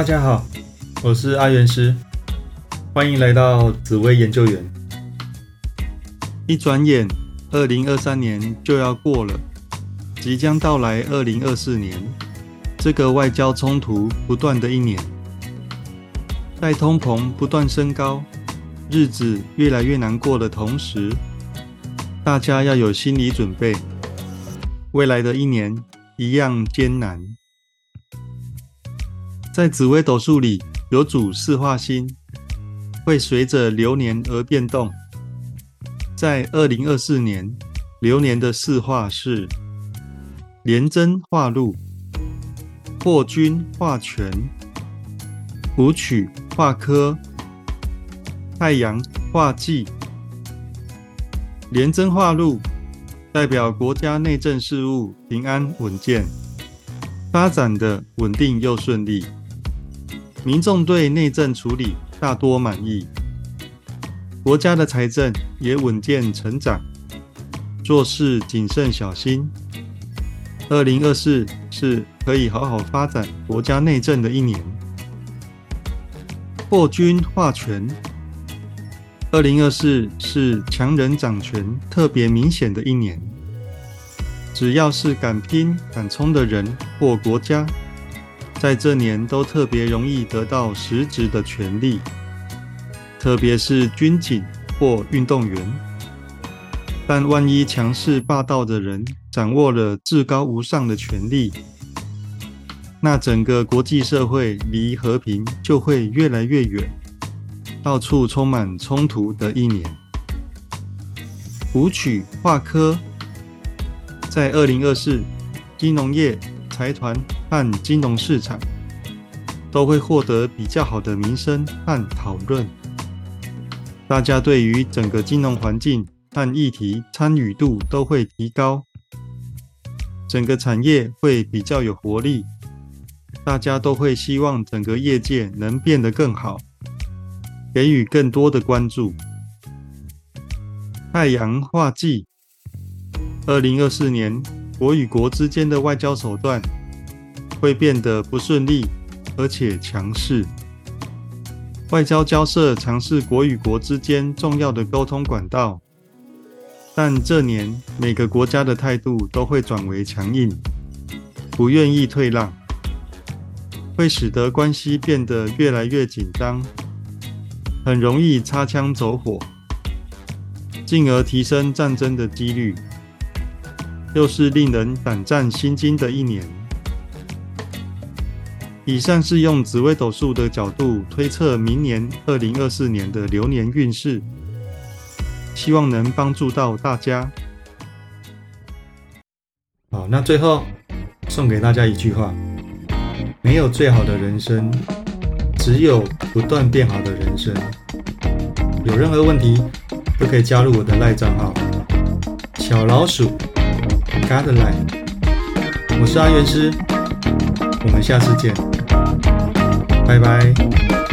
大家好，我是阿元师，欢迎来到紫薇研究员。一转眼，二零二三年就要过了，即将到来二零二四年，这个外交冲突不断的一年，在通膨不断升高、日子越来越难过的同时，大家要有心理准备，未来的一年一样艰难。在紫微斗数里，有主四化星，会随着流年而变动。在二零二四年，流年的四化是廉贞化禄、破军化权、武曲化科、太阳化忌。廉贞化禄代表国家内政事务平安稳健，发展的稳定又顺利。民众对内政处理大多满意，国家的财政也稳健成长，做事谨慎小心。二零二四是可以好好发展国家内政的一年。破军化权，二零二四是强人掌权特别明显的一年。只要是敢拼敢冲的人或国家。在这年都特别容易得到实质的权利，特别是军警或运动员。但万一强势霸道的人掌握了至高无上的权力，那整个国际社会离和平就会越来越远，到处充满冲突的一年。舞曲化科，在二零二四金融业。财团和金融市场都会获得比较好的名声和讨论，大家对于整个金融环境和议题参与度都会提高，整个产业会比较有活力，大家都会希望整个业界能变得更好，给予更多的关注。太阳化忌，二零二四年。国与国之间的外交手段会变得不顺利，而且强势。外交交涉尝试国与国之间重要的沟通管道，但这年每个国家的态度都会转为强硬，不愿意退让，会使得关系变得越来越紧张，很容易擦枪走火，进而提升战争的几率。又是令人胆战心惊的一年。以上是用紫微斗数的角度推测明年二零二四年的流年运势，希望能帮助到大家。好，那最后送给大家一句话：没有最好的人生，只有不断变好的人生。有任何问题都可以加入我的赖账号小老鼠。Godline，我是阿元师，我们下次见，拜拜。